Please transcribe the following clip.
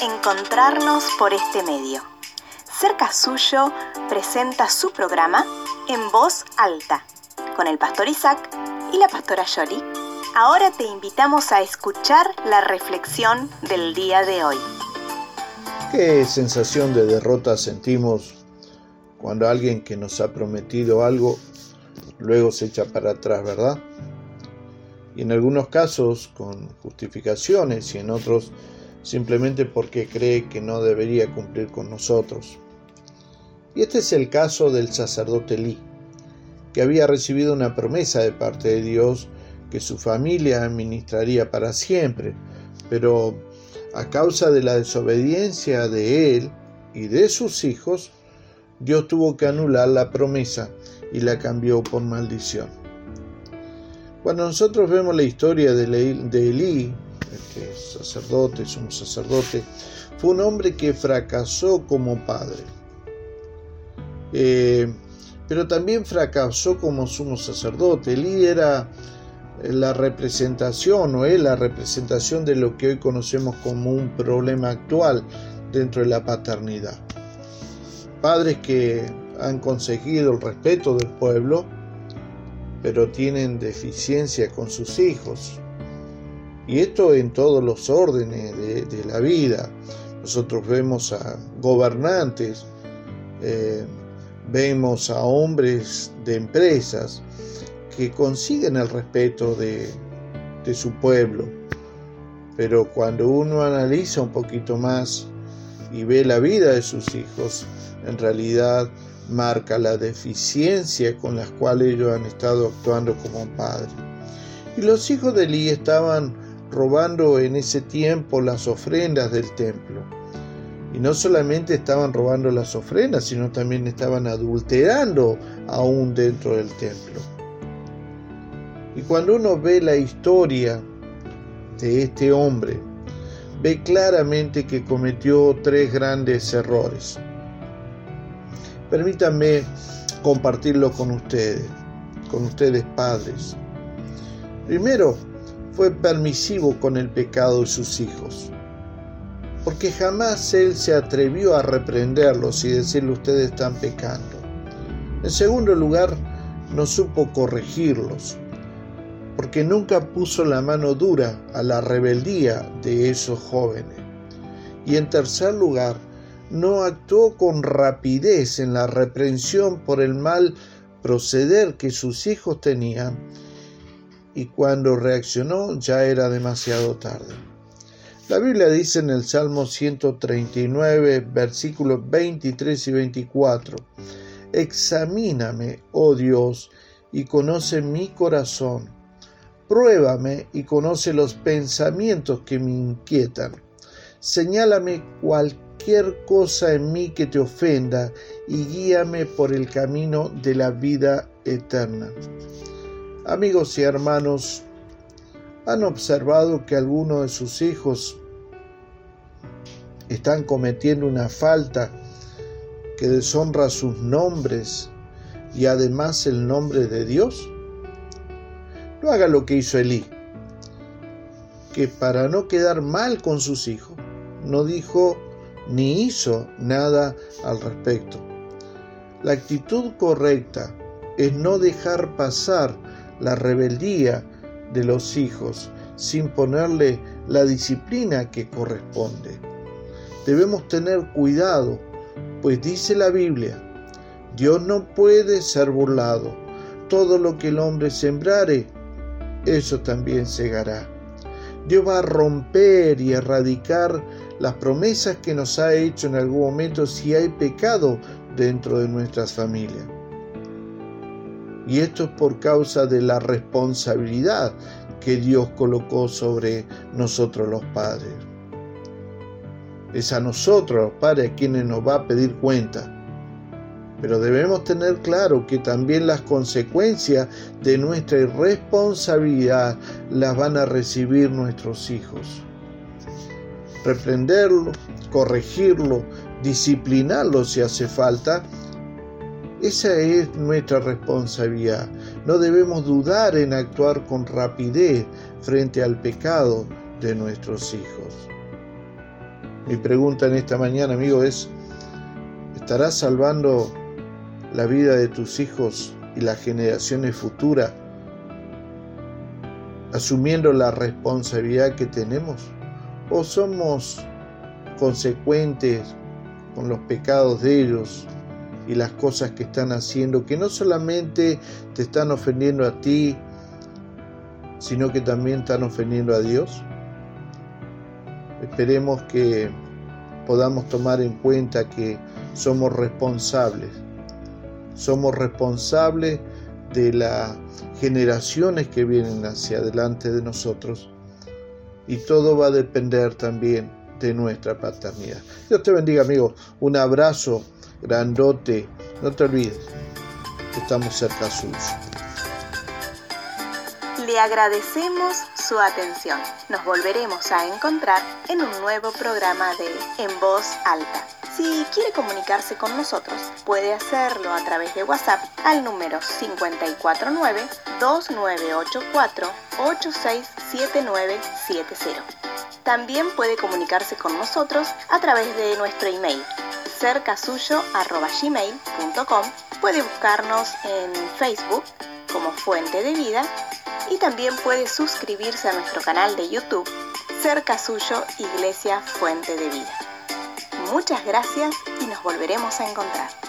encontrarnos por este medio. Cerca Suyo presenta su programa En Voz Alta, con el pastor Isaac y la pastora Yoli. Ahora te invitamos a escuchar la reflexión del día de hoy. ¿Qué sensación de derrota sentimos cuando alguien que nos ha prometido algo luego se echa para atrás, verdad? Y en algunos casos con justificaciones y en otros simplemente porque cree que no debería cumplir con nosotros. Y este es el caso del sacerdote Lee, que había recibido una promesa de parte de Dios que su familia administraría para siempre, pero a causa de la desobediencia de él y de sus hijos, Dios tuvo que anular la promesa y la cambió por maldición. Cuando nosotros vemos la historia de, Elí, este sacerdote, sumo sacerdote, fue un hombre que fracasó como padre, eh, pero también fracasó como sumo sacerdote. Elí era la representación o es la representación de lo que hoy conocemos como un problema actual dentro de la paternidad. Padres que han conseguido el respeto del pueblo, pero tienen deficiencia con sus hijos. Y esto en todos los órdenes de, la vida. Nosotros vemos a gobernantes, eh, vemos a hombres de empresas, que consiguen el respeto de, su pueblo. Pero cuando uno analiza un poquito más y ve la vida de sus hijos, en realidad marca la deficiencia con las cuales ellos han estado actuando como padres. Y los hijos de Elí estaban robando en ese tiempo las ofrendas del templo. Y no solamente estaban robando las ofrendas, sino también estaban adulterando aún dentro del templo. Y cuando uno ve la historia de este hombre, ve claramente que cometió tres grandes errores. Permítanme compartirlo con ustedes, con ustedes padres. Primero, fue permisivo con el pecado de sus hijos, porque jamás él se atrevió a reprenderlos y decirle ustedes están pecando. En segundo lugar, no supo corregirlos, porque nunca puso la mano dura a la rebeldía de esos jóvenes. Y en tercer lugar, no actuó con rapidez en la reprensión por el mal proceder que sus hijos tenían, y cuando reaccionó ya era demasiado tarde. La Biblia dice en el Salmo 139, versículos 23 y 24, Examíname, oh Dios, y conoce mi corazón Pruébame y conoce los pensamientos que me inquietan. Señálame cualquier cosa en mí que te ofenda y guíame por el camino de la vida eterna. Amigos y hermanos, ¿han observado que algunos de sus hijos están cometiendo una falta que deshonra sus nombres y además el nombre de Dios? no haga lo que hizo Elí, que para no quedar mal con sus hijos, no dijo ni hizo nada al respecto. La actitud correcta es no dejar pasar la rebeldía de los hijos sin ponerle la disciplina que corresponde. Debemos tener cuidado, pues dice la Biblia, Dios no puede ser burlado. Todo lo que el hombre sembrare, eso también segará. Dios va a romper y erradicar las promesas que nos ha hecho en algún momento si hay pecado dentro de nuestras familias. Y esto es por causa de la responsabilidad que Dios colocó sobre nosotros los padres. Es a nosotros los padres a quienes nos va a pedir cuenta pero debemos tener claro que también las consecuencias de nuestra irresponsabilidad las van a recibir nuestros hijos. Reprenderlo, corregirlo, disciplinarlo si hace falta, esa es nuestra responsabilidad. No debemos dudar en actuar con rapidez frente al pecado de nuestros hijos. Mi pregunta en esta mañana, amigo, es, ¿estarás salvando la vida de tus hijos y las generaciones futuras asumiendo la responsabilidad que tenemos? ¿O somos consecuentes con los pecados de ellos y las cosas que están haciendo, que no solamente te están ofendiendo a ti, sino que también están ofendiendo a Dios? Esperemos que podamos tomar en cuenta que somos responsables. Somos responsables de las generaciones que vienen hacia adelante de nosotros. Y todo va a depender también de nuestra paternidad. Dios te bendiga, amigo. Un abrazo grandote. No te olvides, estamos cerca suyo. Le agradecemos su atención. Nos volveremos a encontrar en un nuevo programa de En Voz Alta. Si quiere comunicarse con nosotros, puede hacerlo a través de WhatsApp al número 549-2984-867970. También puede comunicarse con nosotros a través de nuestro email cercasuyo.gmail.com Puede buscarnos en Facebook como Fuente de Vida y también puede suscribirse a nuestro canal de YouTube Cerca Suyo Iglesia Fuente de Vida. Muchas gracias y nos volveremos a encontrar.